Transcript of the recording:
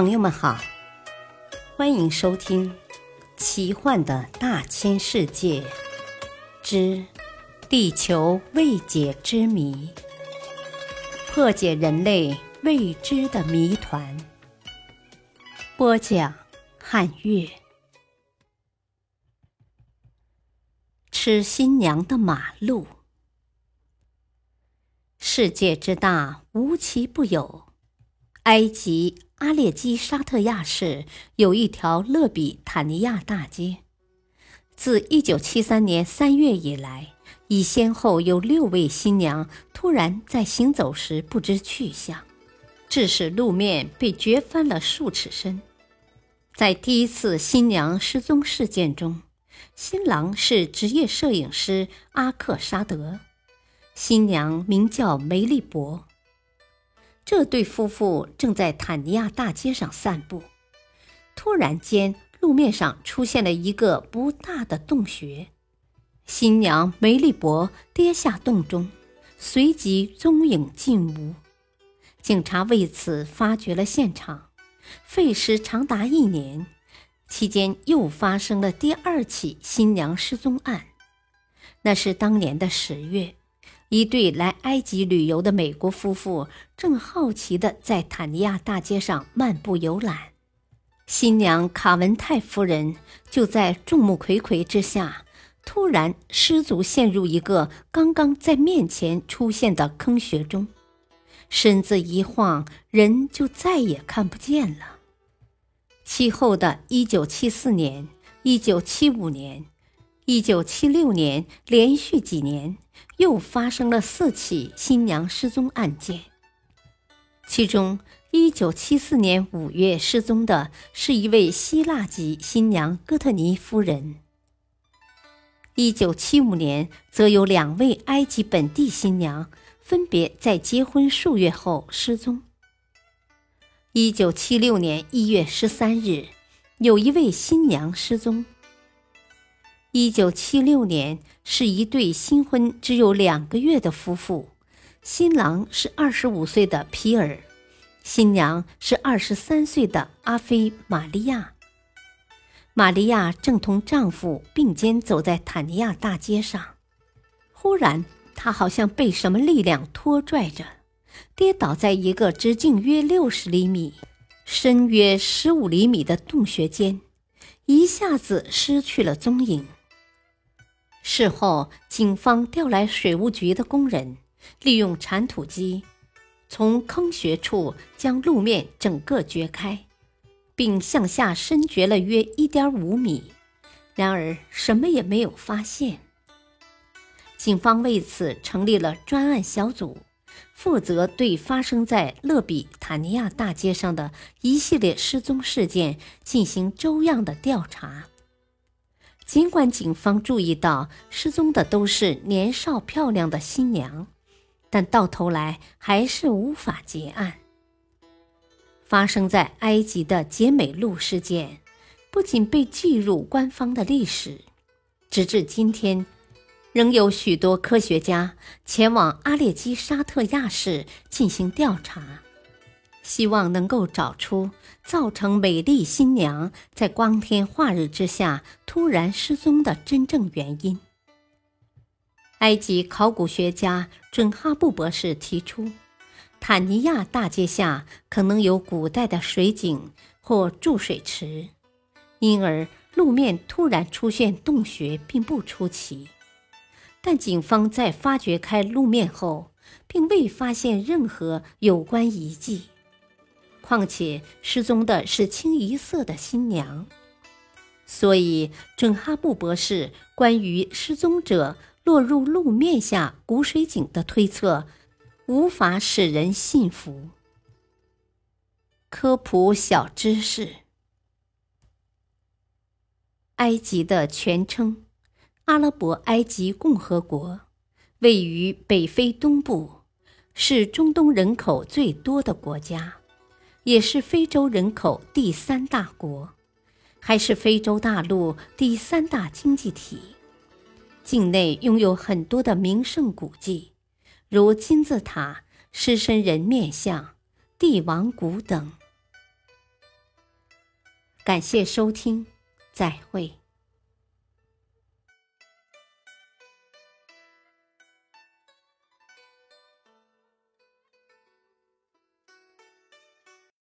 朋友们好，欢迎收听《奇幻的大千世界之地球未解之谜》，破解人类未知的谜团。播讲：汉月。吃新娘的马路。世界之大，无奇不有。埃及阿列基沙特亚市有一条勒比坦尼亚大街，自1973年3月以来，已先后有六位新娘突然在行走时不知去向，致使路面被掘翻了数尺深。在第一次新娘失踪事件中，新郎是职业摄影师阿克沙德，新娘名叫梅利博。这对夫妇正在坦尼亚大街上散步，突然间，路面上出现了一个不大的洞穴，新娘梅利博跌下洞中，随即踪影尽无。警察为此发掘了现场，费时长达一年，期间又发生了第二起新娘失踪案，那是当年的十月。一对来埃及旅游的美国夫妇正好奇地在坦尼亚大街上漫步游览，新娘卡文泰夫人就在众目睽睽之下，突然失足陷入一个刚刚在面前出现的坑穴中，身子一晃，人就再也看不见了。其后的一九七四年、一九七五年。一九七六年，连续几年又发生了四起新娘失踪案件。其中，一九七四年五月失踪的是一位希腊籍新娘戈特尼夫人。一九七五年，则有两位埃及本地新娘分别在结婚数月后失踪。一九七六年一月十三日，有一位新娘失踪。一九七六年，是一对新婚只有两个月的夫妇，新郎是二十五岁的皮尔，新娘是二十三岁的阿菲玛利亚。玛利亚正同丈夫并肩走在坦尼亚大街上，忽然，她好像被什么力量拖拽着，跌倒在一个直径约六十厘米、深约十五厘米的洞穴间，一下子失去了踪影。事后，警方调来水务局的工人，利用铲土机，从坑穴处将路面整个掘开，并向下深掘了约一点五米。然而，什么也没有发现。警方为此成立了专案小组，负责对发生在勒比坦尼亚大街上的一系列失踪事件进行周样的调查。尽管警方注意到失踪的都是年少漂亮的新娘，但到头来还是无法结案。发生在埃及的杰美路事件，不仅被记入官方的历史，直至今天，仍有许多科学家前往阿列基沙特亚市进行调查。希望能够找出造成美丽新娘在光天化日之下突然失踪的真正原因。埃及考古学家准哈布博士提出，坦尼亚大街下可能有古代的水井或注水池，因而路面突然出现洞穴并不出奇。但警方在发掘开路面后，并未发现任何有关遗迹。况且失踪的是清一色的新娘，所以准哈布博士关于失踪者落入路面下古水井的推测，无法使人信服。科普小知识：埃及的全称——阿拉伯埃及共和国，位于北非东部，是中东人口最多的国家。也是非洲人口第三大国，还是非洲大陆第三大经济体。境内拥有很多的名胜古迹，如金字塔、狮身人面像、帝王谷等。感谢收听，再会。